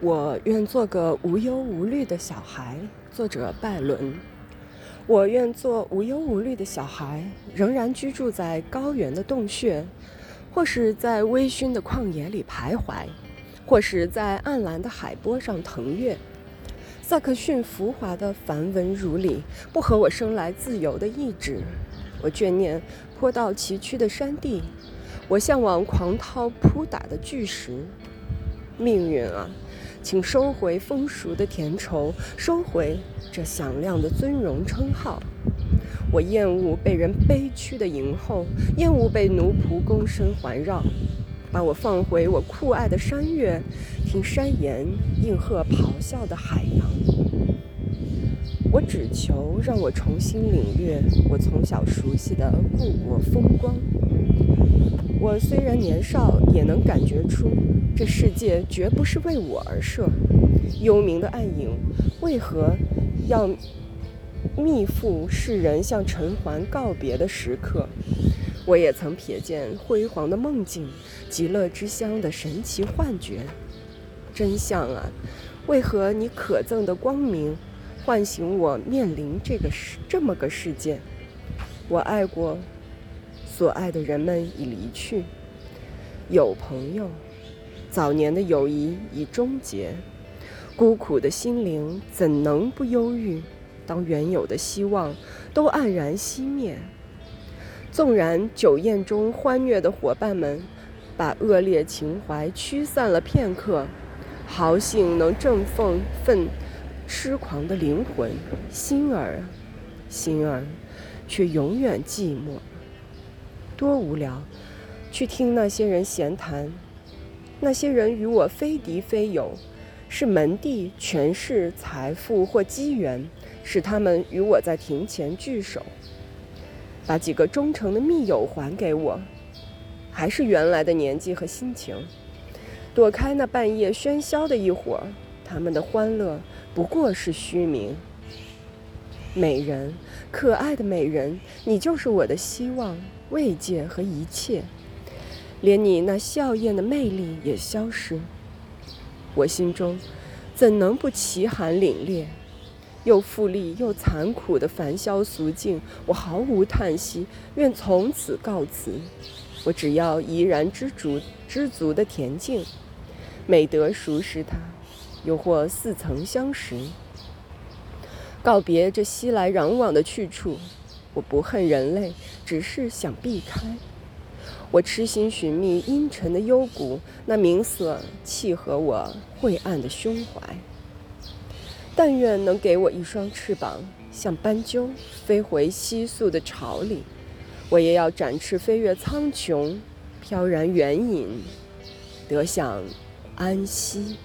我愿做个无忧无虑的小孩。作者拜伦。我愿做无忧无虑的小孩，仍然居住在高原的洞穴，或是在微醺的旷野里徘徊，或是在暗蓝的海波上腾跃。萨克逊浮华的繁文缛理，不合我生来自由的意志。我眷念坡道崎岖的山地，我向往狂涛扑打的巨石。命运啊！请收回风俗的甜稠，收回这响亮的尊荣称号。我厌恶被人悲屈的迎候，厌恶被奴仆躬身环绕。把我放回我酷爱的山岳，听山岩应和咆哮的海洋。我只求让我重新领略我从小熟悉的故国风光。我虽然年少，也能感觉出这世界绝不是为我而设。幽冥的暗影，为何要密附世人向尘寰告别的时刻？我也曾瞥见辉煌的梦境，极乐之乡的神奇幻觉。真相啊，为何你可憎的光明，唤醒我面临这个世这么个世界？我爱过。所爱的人们已离去，有朋友，早年的友谊已终结，孤苦的心灵怎能不忧郁？当原有的希望都黯然熄灭，纵然酒宴中欢悦的伙伴们把恶劣情怀驱散了片刻，豪兴能振奋奋痴狂的灵魂，心儿，心儿，却永远寂寞。多无聊，去听那些人闲谈。那些人与我非敌非友，是门第、权势、财富或机缘，使他们与我在庭前聚首。把几个忠诚的密友还给我，还是原来的年纪和心情。躲开那半夜喧嚣的一伙，他们的欢乐不过是虚名。美人，可爱的美人，你就是我的希望。慰藉和一切，连你那笑靥的魅力也消失。我心中怎能不奇寒凛冽？又富丽又残酷的凡嚣俗境，我毫无叹息，愿从此告辞。我只要怡然知足、知足的恬静，美德熟识它，又或似曾相识。告别这熙来攘往的去处。我不恨人类，只是想避开。我痴心寻觅阴沉的幽谷，那明色契合我晦暗的胸怀。但愿能给我一双翅膀，像斑鸠飞回稀宿的巢里。我也要展翅飞越苍穹，飘然远引，得享安息。